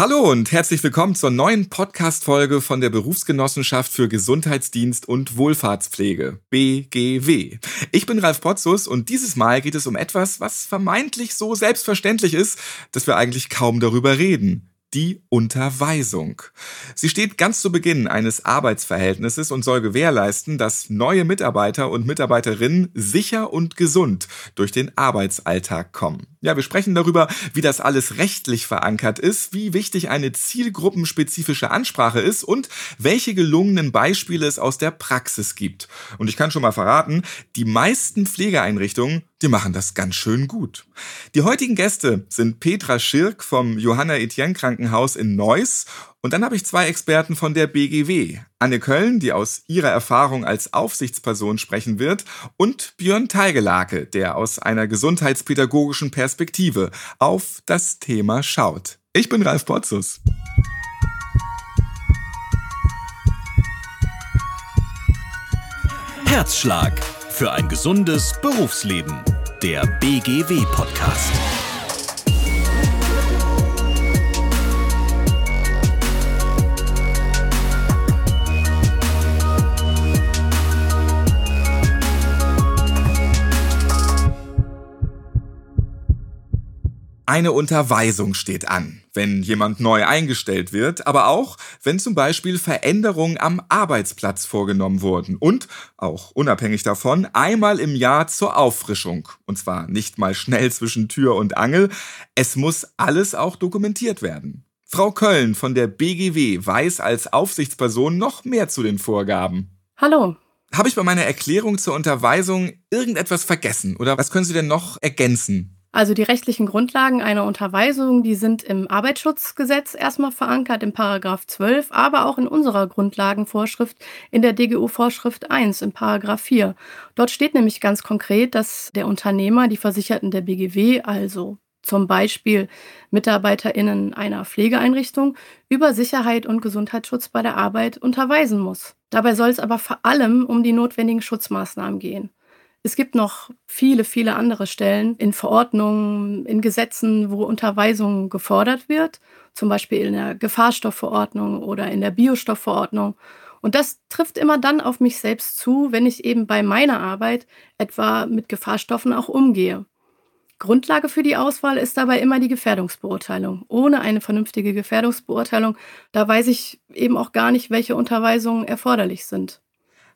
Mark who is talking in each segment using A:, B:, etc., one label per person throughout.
A: Hallo und herzlich willkommen zur neuen Podcast-Folge von der Berufsgenossenschaft für Gesundheitsdienst und Wohlfahrtspflege, BGW. Ich bin Ralf Potzus und dieses Mal geht es um etwas, was vermeintlich so selbstverständlich ist, dass wir eigentlich kaum darüber reden die Unterweisung. Sie steht ganz zu Beginn eines Arbeitsverhältnisses und soll gewährleisten, dass neue Mitarbeiter und Mitarbeiterinnen sicher und gesund durch den Arbeitsalltag kommen. Ja, wir sprechen darüber, wie das alles rechtlich verankert ist, wie wichtig eine zielgruppenspezifische Ansprache ist und welche gelungenen Beispiele es aus der Praxis gibt. Und ich kann schon mal verraten, die meisten Pflegeeinrichtungen die machen das ganz schön gut. Die heutigen Gäste sind Petra Schirk vom Johanna Etienne Krankenhaus in Neuss und dann habe ich zwei Experten von der BGW. Anne Köln, die aus ihrer Erfahrung als Aufsichtsperson sprechen wird und Björn Teigelake, der aus einer gesundheitspädagogischen Perspektive auf das Thema schaut. Ich bin Ralf Potzus.
B: Herzschlag für ein gesundes Berufsleben. Der BGW-Podcast.
A: Eine Unterweisung steht an, wenn jemand neu eingestellt wird, aber auch, wenn zum Beispiel Veränderungen am Arbeitsplatz vorgenommen wurden und, auch unabhängig davon, einmal im Jahr zur Auffrischung. Und zwar nicht mal schnell zwischen Tür und Angel, es muss alles auch dokumentiert werden. Frau Köln von der BGW weiß als Aufsichtsperson noch mehr zu den Vorgaben.
C: Hallo.
A: Habe ich bei meiner Erklärung zur Unterweisung irgendetwas vergessen oder was können Sie denn noch ergänzen?
C: Also die rechtlichen Grundlagen einer Unterweisung, die sind im Arbeitsschutzgesetz erstmal verankert, im Paragraph 12, aber auch in unserer Grundlagenvorschrift in der DGU-Vorschrift 1, im Paragraph 4. Dort steht nämlich ganz konkret, dass der Unternehmer die Versicherten der BGW, also zum Beispiel MitarbeiterInnen einer Pflegeeinrichtung, über Sicherheit und Gesundheitsschutz bei der Arbeit unterweisen muss. Dabei soll es aber vor allem um die notwendigen Schutzmaßnahmen gehen. Es gibt noch viele, viele andere Stellen in Verordnungen, in Gesetzen, wo Unterweisung gefordert wird, zum Beispiel in der Gefahrstoffverordnung oder in der Biostoffverordnung. Und das trifft immer dann auf mich selbst zu, wenn ich eben bei meiner Arbeit etwa mit Gefahrstoffen auch umgehe. Grundlage für die Auswahl ist dabei immer die Gefährdungsbeurteilung. Ohne eine vernünftige Gefährdungsbeurteilung, da weiß ich eben auch gar nicht, welche Unterweisungen erforderlich sind.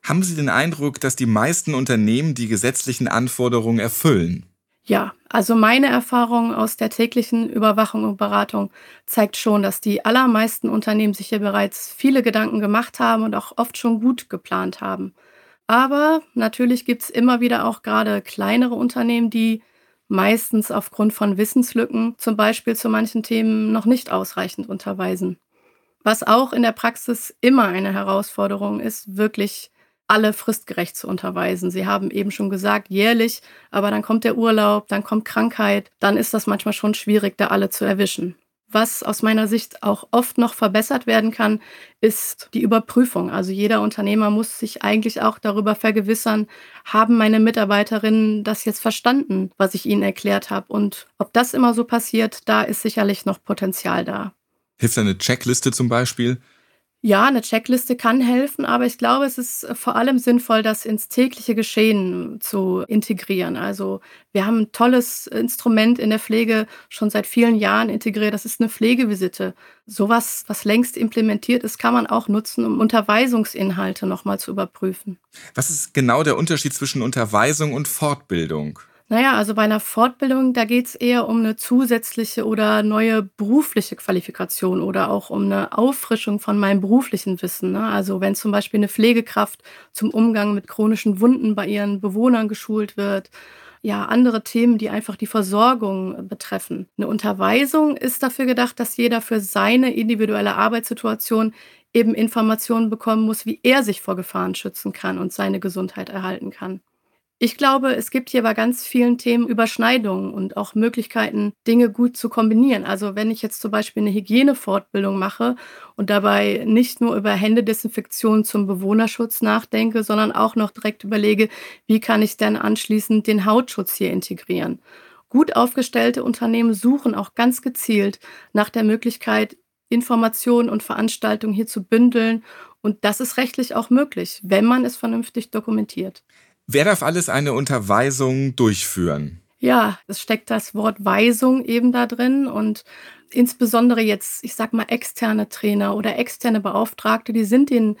A: Haben Sie den Eindruck, dass die meisten Unternehmen die gesetzlichen Anforderungen erfüllen?
C: Ja, also meine Erfahrung aus der täglichen Überwachung und Beratung zeigt schon, dass die allermeisten Unternehmen sich hier bereits viele Gedanken gemacht haben und auch oft schon gut geplant haben. Aber natürlich gibt es immer wieder auch gerade kleinere Unternehmen, die meistens aufgrund von Wissenslücken zum Beispiel zu manchen Themen noch nicht ausreichend unterweisen. Was auch in der Praxis immer eine Herausforderung ist, wirklich alle fristgerecht zu unterweisen. Sie haben eben schon gesagt, jährlich, aber dann kommt der Urlaub, dann kommt Krankheit, dann ist das manchmal schon schwierig, da alle zu erwischen. Was aus meiner Sicht auch oft noch verbessert werden kann, ist die Überprüfung. Also jeder Unternehmer muss sich eigentlich auch darüber vergewissern, haben meine Mitarbeiterinnen das jetzt verstanden, was ich ihnen erklärt habe. Und ob das immer so passiert, da ist sicherlich noch Potenzial da.
A: Hilft eine Checkliste zum Beispiel?
C: Ja, eine Checkliste kann helfen, aber ich glaube, es ist vor allem sinnvoll, das ins tägliche Geschehen zu integrieren. Also wir haben ein tolles Instrument in der Pflege schon seit vielen Jahren integriert. Das ist eine Pflegevisite. Sowas, was längst implementiert ist, kann man auch nutzen, um Unterweisungsinhalte nochmal zu überprüfen.
A: Was ist genau der Unterschied zwischen Unterweisung und Fortbildung?
C: Naja, also bei einer Fortbildung, da geht es eher um eine zusätzliche oder neue berufliche Qualifikation oder auch um eine Auffrischung von meinem beruflichen Wissen. Ne? Also wenn zum Beispiel eine Pflegekraft zum Umgang mit chronischen Wunden bei ihren Bewohnern geschult wird, ja, andere Themen, die einfach die Versorgung betreffen. Eine Unterweisung ist dafür gedacht, dass jeder für seine individuelle Arbeitssituation eben Informationen bekommen muss, wie er sich vor Gefahren schützen kann und seine Gesundheit erhalten kann. Ich glaube, es gibt hier bei ganz vielen Themen Überschneidungen und auch Möglichkeiten, Dinge gut zu kombinieren. Also wenn ich jetzt zum Beispiel eine Hygienefortbildung mache und dabei nicht nur über Händedesinfektion zum Bewohnerschutz nachdenke, sondern auch noch direkt überlege, wie kann ich dann anschließend den Hautschutz hier integrieren. Gut aufgestellte Unternehmen suchen auch ganz gezielt nach der Möglichkeit, Informationen und Veranstaltungen hier zu bündeln. Und das ist rechtlich auch möglich, wenn man es vernünftig dokumentiert.
A: Wer darf alles eine Unterweisung durchführen?
C: Ja, es steckt das Wort Weisung eben da drin und insbesondere jetzt, ich sag mal, externe Trainer oder externe Beauftragte, die sind den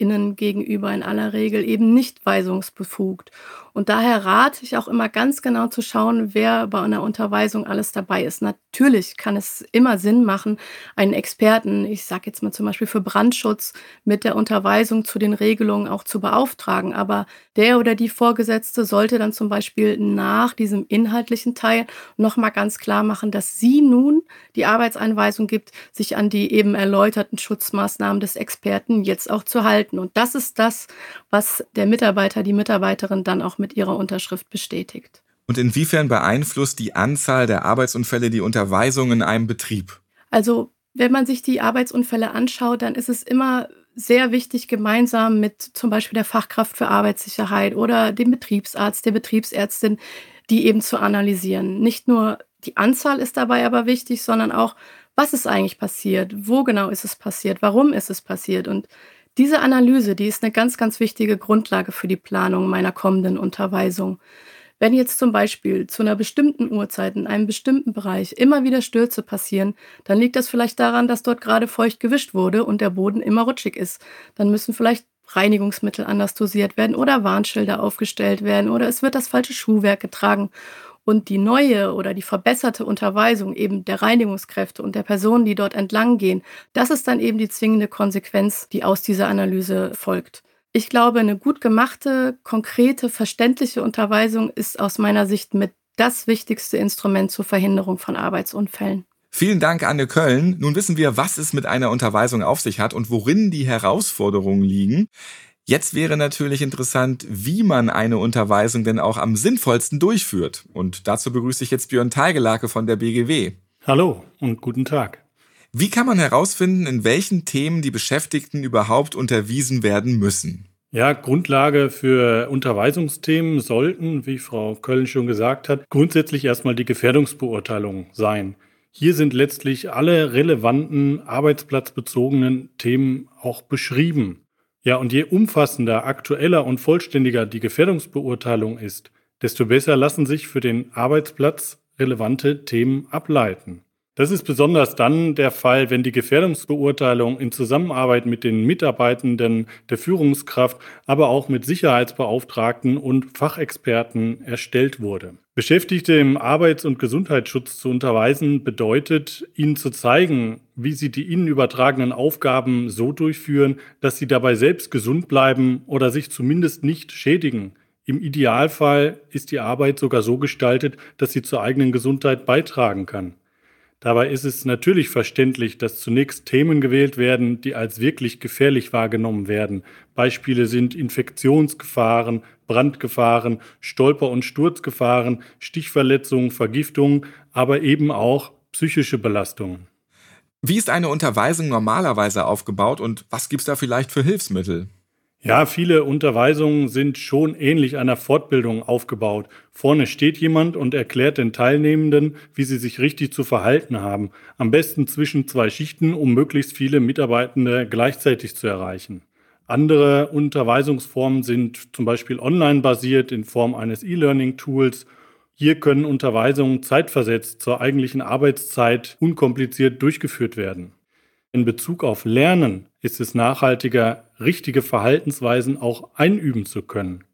C: MitarbeiterInnen gegenüber in aller Regel eben nicht weisungsbefugt. Und daher rate ich auch immer ganz genau zu schauen, wer bei einer Unterweisung alles dabei ist. Natürlich kann es immer Sinn machen, einen Experten, ich sage jetzt mal zum Beispiel für Brandschutz, mit der Unterweisung zu den Regelungen auch zu beauftragen. Aber der oder die Vorgesetzte sollte dann zum Beispiel nach diesem inhaltlichen Teil nochmal ganz klar machen, dass sie nun die Arbeitseinweisung gibt, sich an die eben erläuterten Schutzmaßnahmen des Experten jetzt auch zu halten. Und das ist das, was der Mitarbeiter, die Mitarbeiterin dann auch mit ihrer Unterschrift bestätigt.
A: Und inwiefern beeinflusst die Anzahl der Arbeitsunfälle die Unterweisung in einem Betrieb?
C: Also, wenn man sich die Arbeitsunfälle anschaut, dann ist es immer sehr wichtig, gemeinsam mit zum Beispiel der Fachkraft für Arbeitssicherheit oder dem Betriebsarzt, der Betriebsärztin, die eben zu analysieren. Nicht nur die Anzahl ist dabei aber wichtig, sondern auch, was ist eigentlich passiert? Wo genau ist es passiert? Warum ist es passiert? Und diese Analyse, die ist eine ganz, ganz wichtige Grundlage für die Planung meiner kommenden Unterweisung. Wenn jetzt zum Beispiel zu einer bestimmten Uhrzeit in einem bestimmten Bereich immer wieder Stürze passieren, dann liegt das vielleicht daran, dass dort gerade feucht gewischt wurde und der Boden immer rutschig ist. Dann müssen vielleicht Reinigungsmittel anders dosiert werden oder Warnschilder aufgestellt werden oder es wird das falsche Schuhwerk getragen und die neue oder die verbesserte Unterweisung eben der Reinigungskräfte und der Personen, die dort entlang gehen, das ist dann eben die zwingende Konsequenz, die aus dieser Analyse folgt. Ich glaube, eine gut gemachte, konkrete, verständliche Unterweisung ist aus meiner Sicht mit das wichtigste Instrument zur Verhinderung von Arbeitsunfällen.
A: Vielen Dank, Anne Köln. Nun wissen wir, was es mit einer Unterweisung auf sich hat und worin die Herausforderungen liegen. Jetzt wäre natürlich interessant, wie man eine Unterweisung denn auch am sinnvollsten durchführt. Und dazu begrüße ich jetzt Björn Teigelake von der BGW.
D: Hallo und guten Tag.
A: Wie kann man herausfinden, in welchen Themen die Beschäftigten überhaupt unterwiesen werden müssen?
D: Ja, Grundlage für Unterweisungsthemen sollten, wie Frau Köln schon gesagt hat, grundsätzlich erstmal die Gefährdungsbeurteilung sein. Hier sind letztlich alle relevanten arbeitsplatzbezogenen Themen auch beschrieben. Ja, und je umfassender, aktueller und vollständiger die Gefährdungsbeurteilung ist, desto besser lassen sich für den Arbeitsplatz relevante Themen ableiten. Das ist besonders dann der Fall, wenn die Gefährdungsbeurteilung in Zusammenarbeit mit den Mitarbeitenden der Führungskraft, aber auch mit Sicherheitsbeauftragten und Fachexperten erstellt wurde. Beschäftigte im Arbeits- und Gesundheitsschutz zu unterweisen bedeutet, ihnen zu zeigen, wie sie die ihnen übertragenen Aufgaben so durchführen, dass sie dabei selbst gesund bleiben oder sich zumindest nicht schädigen. Im Idealfall ist die Arbeit sogar so gestaltet, dass sie zur eigenen Gesundheit beitragen kann. Dabei ist es natürlich verständlich, dass zunächst Themen gewählt werden, die als wirklich gefährlich wahrgenommen werden. Beispiele sind Infektionsgefahren, Brandgefahren, Stolper- und Sturzgefahren, Stichverletzungen, Vergiftungen, aber eben auch psychische Belastungen.
A: Wie ist eine Unterweisung normalerweise aufgebaut und was gibt es da vielleicht für Hilfsmittel?
D: Ja, viele Unterweisungen sind schon ähnlich einer Fortbildung aufgebaut. Vorne steht jemand und erklärt den Teilnehmenden, wie sie sich richtig zu verhalten haben. Am besten zwischen zwei Schichten, um möglichst viele Mitarbeitende gleichzeitig zu erreichen. Andere Unterweisungsformen sind zum Beispiel online basiert in Form eines E-Learning-Tools. Hier können Unterweisungen zeitversetzt zur eigentlichen Arbeitszeit unkompliziert durchgeführt werden. In Bezug auf Lernen ist es nachhaltiger, richtige Verhaltensweisen auch einüben zu können.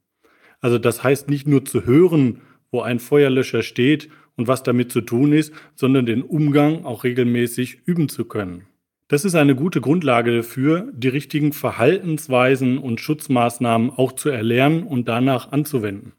D: Also das heißt nicht nur zu hören, wo ein Feuerlöscher steht und was damit zu tun ist, sondern den Umgang auch regelmäßig üben zu können. Das ist eine gute Grundlage dafür, die richtigen Verhaltensweisen und Schutzmaßnahmen auch zu erlernen und danach anzuwenden.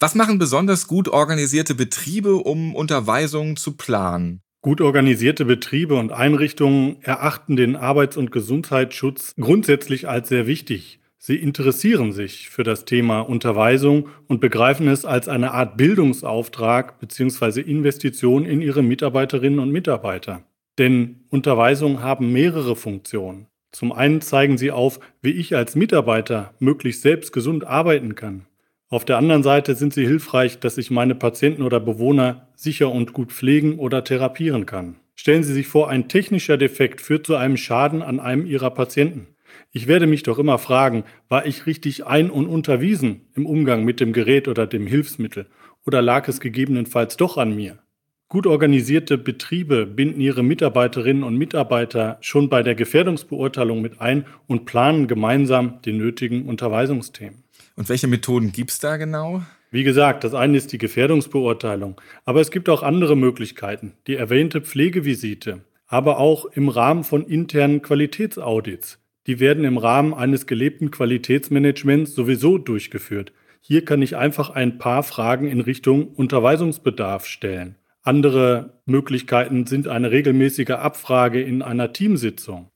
A: Was machen besonders gut organisierte Betriebe, um Unterweisungen zu planen?
D: Gut organisierte Betriebe und Einrichtungen erachten den Arbeits- und Gesundheitsschutz grundsätzlich als sehr wichtig. Sie interessieren sich für das Thema Unterweisung und begreifen es als eine Art Bildungsauftrag bzw. Investition in ihre Mitarbeiterinnen und Mitarbeiter. Denn Unterweisungen haben mehrere Funktionen. Zum einen zeigen sie auf, wie ich als Mitarbeiter möglichst selbst gesund arbeiten kann. Auf der anderen Seite sind sie hilfreich, dass ich meine Patienten oder Bewohner sicher und gut pflegen oder therapieren kann. Stellen Sie sich vor, ein technischer Defekt führt zu einem Schaden an einem Ihrer Patienten. Ich werde mich doch immer fragen, war ich richtig ein- und unterwiesen im Umgang mit dem Gerät oder dem Hilfsmittel? Oder lag es gegebenenfalls doch an mir? Gut organisierte Betriebe binden ihre Mitarbeiterinnen und Mitarbeiter schon bei der Gefährdungsbeurteilung mit ein und planen gemeinsam die nötigen Unterweisungsthemen.
A: Und welche Methoden gibt es da genau?
D: Wie gesagt, das eine ist die Gefährdungsbeurteilung, aber es gibt auch andere Möglichkeiten, die erwähnte Pflegevisite, aber auch im Rahmen von internen Qualitätsaudits. Die werden im Rahmen eines gelebten Qualitätsmanagements sowieso durchgeführt. Hier kann ich einfach ein paar Fragen in Richtung Unterweisungsbedarf stellen. Andere Möglichkeiten sind eine regelmäßige Abfrage in einer Teamsitzung.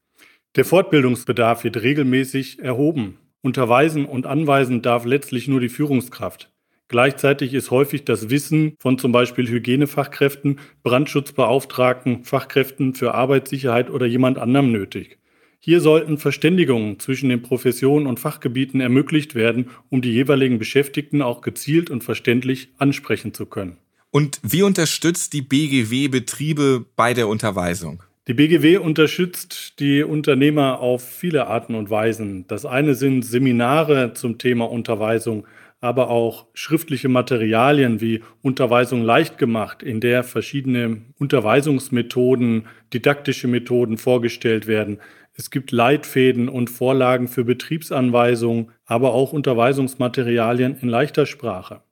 D: Der Fortbildungsbedarf wird regelmäßig erhoben. Unterweisen und anweisen darf letztlich nur die Führungskraft. Gleichzeitig ist häufig das Wissen von zum Beispiel Hygienefachkräften, Brandschutzbeauftragten, Fachkräften für Arbeitssicherheit oder jemand anderem nötig. Hier sollten Verständigungen zwischen den Professionen und Fachgebieten ermöglicht werden, um die jeweiligen Beschäftigten auch gezielt und verständlich ansprechen zu können.
A: Und wie unterstützt die BGW Betriebe bei der Unterweisung?
D: Die BGW unterstützt die Unternehmer auf viele Arten und Weisen. Das eine sind Seminare zum Thema Unterweisung, aber auch schriftliche Materialien wie Unterweisung leicht gemacht, in der verschiedene Unterweisungsmethoden, didaktische Methoden vorgestellt werden. Es gibt Leitfäden und Vorlagen für Betriebsanweisungen, aber auch Unterweisungsmaterialien in leichter Sprache.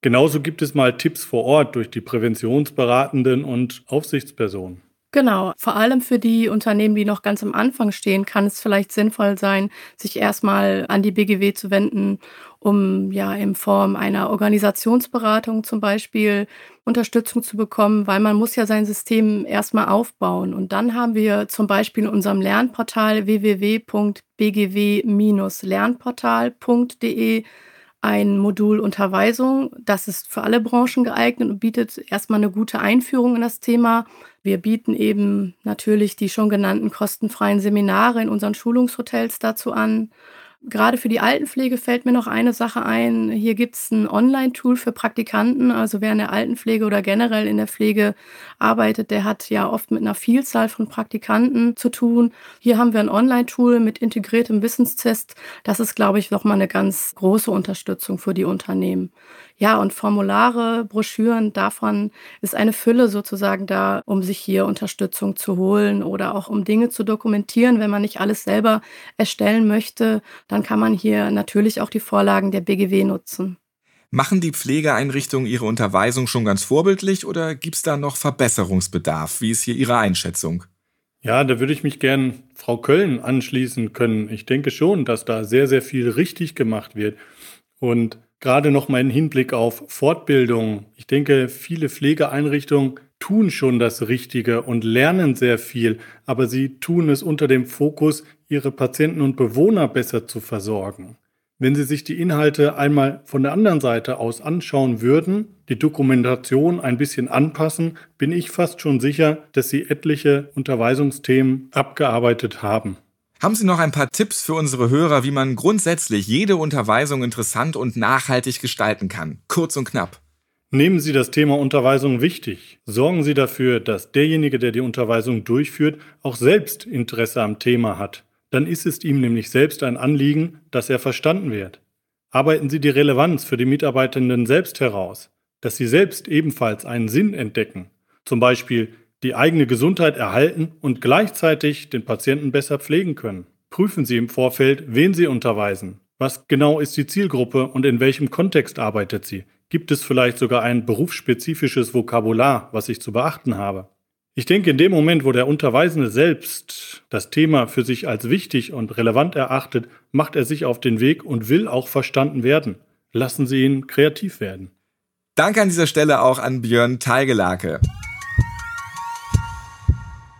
D: Genauso gibt es mal Tipps vor Ort durch die Präventionsberatenden und Aufsichtspersonen.
C: Genau, vor allem für die Unternehmen, die noch ganz am Anfang stehen, kann es vielleicht sinnvoll sein, sich erstmal an die BGW zu wenden, um ja in Form einer Organisationsberatung zum Beispiel Unterstützung zu bekommen, weil man muss ja sein System erstmal aufbauen. Und dann haben wir zum Beispiel in unserem Lernportal www.bgw-lernportal.de ein Modul Unterweisung. Das ist für alle Branchen geeignet und bietet erstmal eine gute Einführung in das Thema. Wir bieten eben natürlich die schon genannten kostenfreien Seminare in unseren Schulungshotels dazu an. Gerade für die Altenpflege fällt mir noch eine Sache ein. Hier gibt es ein Online-Tool für Praktikanten. Also wer in der Altenpflege oder generell in der Pflege arbeitet, der hat ja oft mit einer Vielzahl von Praktikanten zu tun. Hier haben wir ein Online-Tool mit integriertem Wissenstest. Das ist, glaube ich, nochmal eine ganz große Unterstützung für die Unternehmen. Ja, und Formulare, Broschüren, davon ist eine Fülle sozusagen da, um sich hier Unterstützung zu holen oder auch um Dinge zu dokumentieren. Wenn man nicht alles selber erstellen möchte, dann kann man hier natürlich auch die Vorlagen der BGW nutzen.
A: Machen die Pflegeeinrichtungen ihre Unterweisung schon ganz vorbildlich oder gibt es da noch Verbesserungsbedarf? Wie ist hier Ihre Einschätzung?
D: Ja, da würde ich mich gern Frau Köln anschließen können. Ich denke schon, dass da sehr, sehr viel richtig gemacht wird. Und Gerade noch mal im Hinblick auf Fortbildung. Ich denke, viele Pflegeeinrichtungen tun schon das Richtige und lernen sehr viel, aber sie tun es unter dem Fokus, ihre Patienten und Bewohner besser zu versorgen. Wenn Sie sich die Inhalte einmal von der anderen Seite aus anschauen würden, die Dokumentation ein bisschen anpassen, bin ich fast schon sicher, dass Sie etliche Unterweisungsthemen abgearbeitet haben.
A: Haben Sie noch ein paar Tipps für unsere Hörer, wie man grundsätzlich jede Unterweisung interessant und nachhaltig gestalten kann? Kurz und knapp.
D: Nehmen Sie das Thema Unterweisung wichtig. Sorgen Sie dafür, dass derjenige, der die Unterweisung durchführt, auch selbst Interesse am Thema hat. Dann ist es ihm nämlich selbst ein Anliegen, dass er verstanden wird. Arbeiten Sie die Relevanz für die Mitarbeitenden selbst heraus, dass sie selbst ebenfalls einen Sinn entdecken. Zum Beispiel, die eigene Gesundheit erhalten und gleichzeitig den Patienten besser pflegen können. Prüfen Sie im Vorfeld, wen Sie unterweisen. Was genau ist die Zielgruppe und in welchem Kontext arbeitet sie? Gibt es vielleicht sogar ein berufsspezifisches Vokabular, was ich zu beachten habe? Ich denke, in dem Moment, wo der Unterweisende selbst das Thema für sich als wichtig und relevant erachtet, macht er sich auf den Weg und will auch verstanden werden. Lassen Sie ihn kreativ werden.
A: Danke an dieser Stelle auch an Björn Teigelake.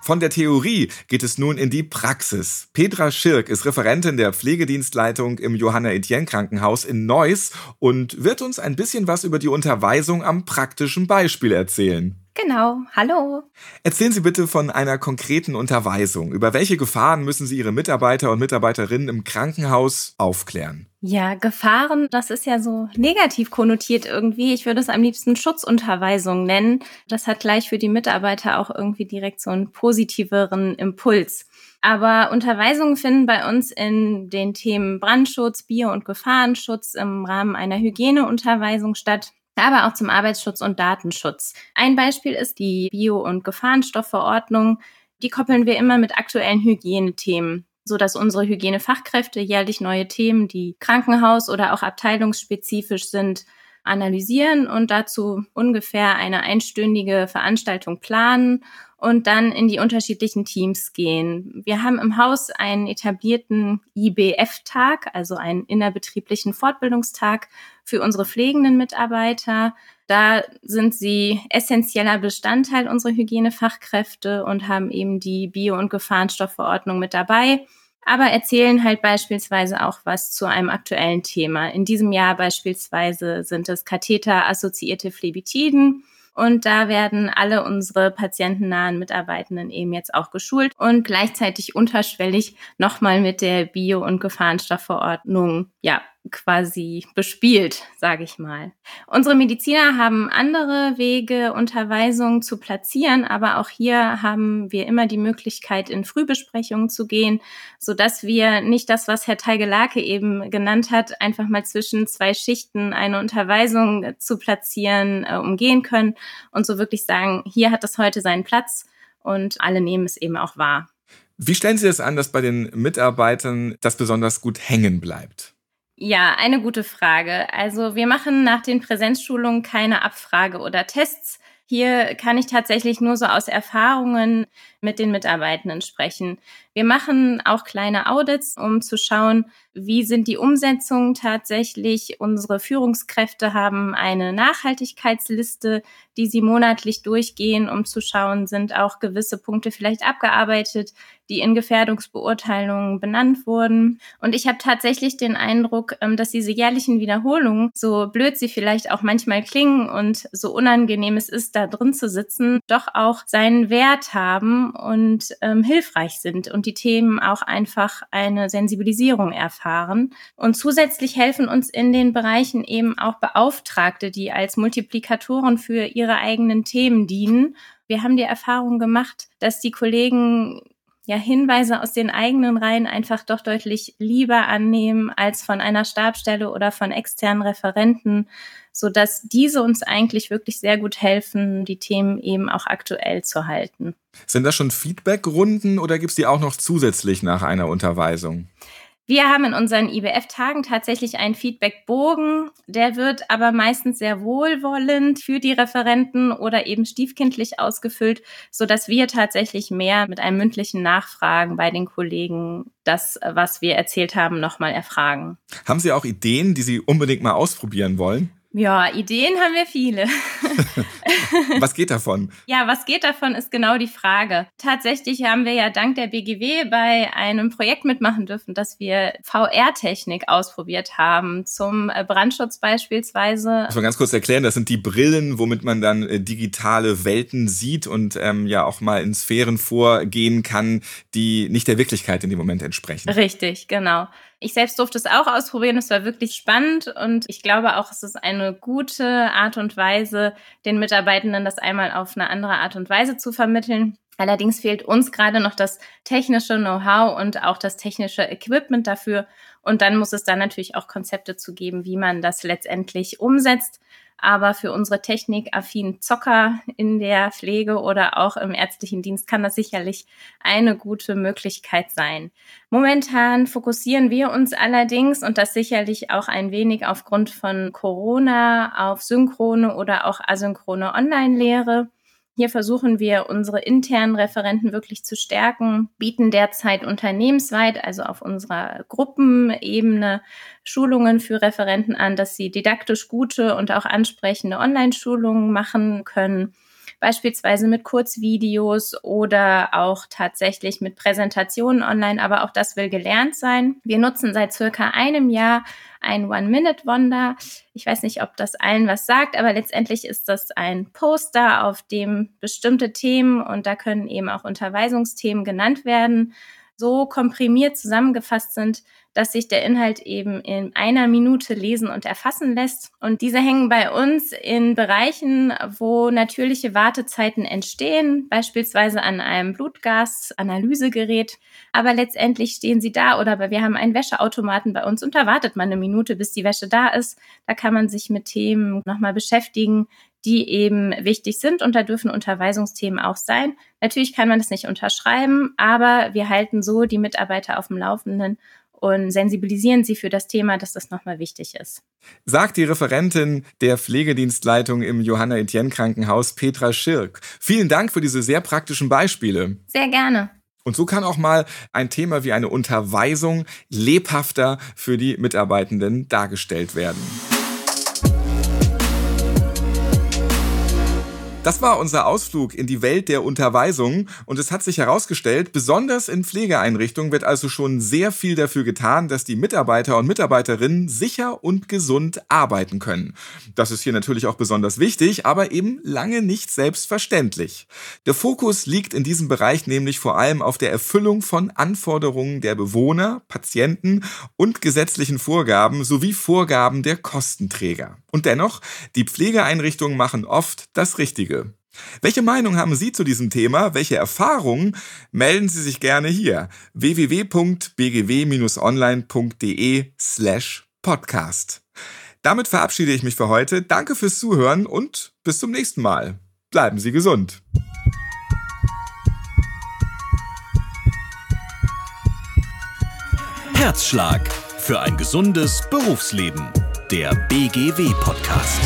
A: Von der Theorie geht es nun in die Praxis. Petra Schirk ist Referentin der Pflegedienstleitung im Johanna Etienne Krankenhaus in Neuss und wird uns ein bisschen was über die Unterweisung am praktischen Beispiel erzählen.
E: Genau, hallo.
A: Erzählen Sie bitte von einer konkreten Unterweisung. Über welche Gefahren müssen Sie Ihre Mitarbeiter und Mitarbeiterinnen im Krankenhaus aufklären?
E: Ja, Gefahren, das ist ja so negativ konnotiert irgendwie. Ich würde es am liebsten Schutzunterweisung nennen. Das hat gleich für die Mitarbeiter auch irgendwie direkt so einen positiveren Impuls. Aber Unterweisungen finden bei uns in den Themen Brandschutz, Bio- und Gefahrenschutz im Rahmen einer Hygieneunterweisung statt aber auch zum Arbeitsschutz und Datenschutz. Ein Beispiel ist die Bio- und Gefahrenstoffverordnung. Die koppeln wir immer mit aktuellen Hygienethemen, so dass unsere Hygienefachkräfte jährlich neue Themen, die Krankenhaus- oder auch abteilungsspezifisch sind, analysieren und dazu ungefähr eine einstündige Veranstaltung planen und dann in die unterschiedlichen Teams gehen. Wir haben im Haus einen etablierten IBF-Tag, also einen innerbetrieblichen Fortbildungstag für unsere pflegenden Mitarbeiter. Da sind sie essentieller Bestandteil unserer Hygienefachkräfte und haben eben die Bio- und Gefahrenstoffverordnung mit dabei aber erzählen halt beispielsweise auch was zu einem aktuellen Thema. In diesem Jahr beispielsweise sind es Katheter-assoziierte Phlebitiden. Und da werden alle unsere patientennahen Mitarbeitenden eben jetzt auch geschult und gleichzeitig unterschwellig nochmal mit der Bio- und Gefahrenstoffverordnung, ja, quasi bespielt, sage ich mal. Unsere Mediziner haben andere Wege, Unterweisungen zu platzieren, aber auch hier haben wir immer die Möglichkeit, in Frühbesprechungen zu gehen, so dass wir nicht das, was Herr Teigelake eben genannt hat, einfach mal zwischen zwei Schichten eine Unterweisung zu platzieren, äh, umgehen können und so wirklich sagen, hier hat es heute seinen Platz und alle nehmen es eben auch wahr.
A: Wie stellen Sie das an, dass bei den Mitarbeitern das besonders gut hängen bleibt?
E: Ja, eine gute Frage. Also wir machen nach den Präsenzschulungen keine Abfrage oder Tests. Hier kann ich tatsächlich nur so aus Erfahrungen mit den Mitarbeitenden sprechen. Wir machen auch kleine Audits, um zu schauen, wie sind die Umsetzungen tatsächlich. Unsere Führungskräfte haben eine Nachhaltigkeitsliste, die sie monatlich durchgehen, um zu schauen, sind auch gewisse Punkte vielleicht abgearbeitet, die in Gefährdungsbeurteilungen benannt wurden. Und ich habe tatsächlich den Eindruck, ähm, dass diese jährlichen Wiederholungen, so blöd sie vielleicht auch manchmal klingen und so unangenehm es ist, da drin zu sitzen, doch auch seinen Wert haben und ähm, hilfreich sind und die Themen auch einfach eine Sensibilisierung erfahren. Und zusätzlich helfen uns in den Bereichen eben auch Beauftragte, die als Multiplikatoren für ihre eigenen Themen dienen. Wir haben die Erfahrung gemacht, dass die Kollegen ja Hinweise aus den eigenen Reihen einfach doch deutlich lieber annehmen als von einer Stabstelle oder von externen Referenten, so dass diese uns eigentlich wirklich sehr gut helfen, die Themen eben auch aktuell zu halten.
A: Sind das schon Feedbackrunden oder gibt es die auch noch zusätzlich nach einer Unterweisung?
E: Wir haben in unseren IBF-Tagen tatsächlich einen Feedbackbogen. Der wird aber meistens sehr wohlwollend für die Referenten oder eben stiefkindlich ausgefüllt, so dass wir tatsächlich mehr mit einem mündlichen Nachfragen bei den Kollegen das, was wir erzählt haben, nochmal erfragen.
A: Haben Sie auch Ideen, die Sie unbedingt mal ausprobieren wollen?
E: Ja, Ideen haben wir viele.
A: was geht davon?
E: Ja, was geht davon ist genau die Frage. Tatsächlich haben wir ja dank der BGW bei einem Projekt mitmachen dürfen, dass wir VR-Technik ausprobiert haben, zum äh, Brandschutz beispielsweise.
A: Muss man ganz kurz erklären, das sind die Brillen, womit man dann äh, digitale Welten sieht und ähm, ja auch mal in Sphären vorgehen kann, die nicht der Wirklichkeit in dem Moment entsprechen.
E: Richtig, genau. Ich selbst durfte es auch ausprobieren. Es war wirklich spannend und ich glaube auch, es ist eine gute Art und Weise, den Mitarbeitenden das einmal auf eine andere Art und Weise zu vermitteln. Allerdings fehlt uns gerade noch das technische Know-how und auch das technische Equipment dafür. Und dann muss es dann natürlich auch Konzepte zu geben, wie man das letztendlich umsetzt. Aber für unsere technikaffinen Zocker in der Pflege oder auch im ärztlichen Dienst kann das sicherlich eine gute Möglichkeit sein. Momentan fokussieren wir uns allerdings und das sicherlich auch ein wenig aufgrund von Corona auf synchrone oder auch asynchrone Online-Lehre. Hier versuchen wir, unsere internen Referenten wirklich zu stärken, bieten derzeit unternehmensweit, also auf unserer Gruppenebene, Schulungen für Referenten an, dass sie didaktisch gute und auch ansprechende Online-Schulungen machen können. Beispielsweise mit Kurzvideos oder auch tatsächlich mit Präsentationen online, aber auch das will gelernt sein. Wir nutzen seit circa einem Jahr ein One-Minute-Wonder. Ich weiß nicht, ob das allen was sagt, aber letztendlich ist das ein Poster, auf dem bestimmte Themen und da können eben auch Unterweisungsthemen genannt werden, so komprimiert zusammengefasst sind, dass sich der Inhalt eben in einer Minute lesen und erfassen lässt. Und diese hängen bei uns in Bereichen, wo natürliche Wartezeiten entstehen, beispielsweise an einem Blutgasanalysegerät. Aber letztendlich stehen sie da oder wir haben einen Wäscheautomaten bei uns und da wartet man eine Minute, bis die Wäsche da ist. Da kann man sich mit Themen nochmal beschäftigen, die eben wichtig sind und da dürfen Unterweisungsthemen auch sein. Natürlich kann man das nicht unterschreiben, aber wir halten so die Mitarbeiter auf dem Laufenden und sensibilisieren sie für das Thema, dass das nochmal wichtig ist.
A: Sagt die Referentin der Pflegedienstleitung im Johanna Etienne Krankenhaus, Petra Schirk. Vielen Dank für diese sehr praktischen Beispiele.
E: Sehr gerne.
A: Und so kann auch mal ein Thema wie eine Unterweisung lebhafter für die Mitarbeitenden dargestellt werden. Das war unser Ausflug in die Welt der Unterweisung und es hat sich herausgestellt, besonders in Pflegeeinrichtungen wird also schon sehr viel dafür getan, dass die Mitarbeiter und Mitarbeiterinnen sicher und gesund arbeiten können. Das ist hier natürlich auch besonders wichtig, aber eben lange nicht selbstverständlich. Der Fokus liegt in diesem Bereich nämlich vor allem auf der Erfüllung von Anforderungen der Bewohner, Patienten und gesetzlichen Vorgaben sowie Vorgaben der Kostenträger. Und dennoch, die Pflegeeinrichtungen machen oft das Richtige. Welche Meinung haben Sie zu diesem Thema? Welche Erfahrungen? Melden Sie sich gerne hier. www.bgw-online.de slash podcast. Damit verabschiede ich mich für heute. Danke fürs Zuhören und bis zum nächsten Mal. Bleiben Sie gesund.
B: Herzschlag für ein gesundes Berufsleben. Der BGW Podcast.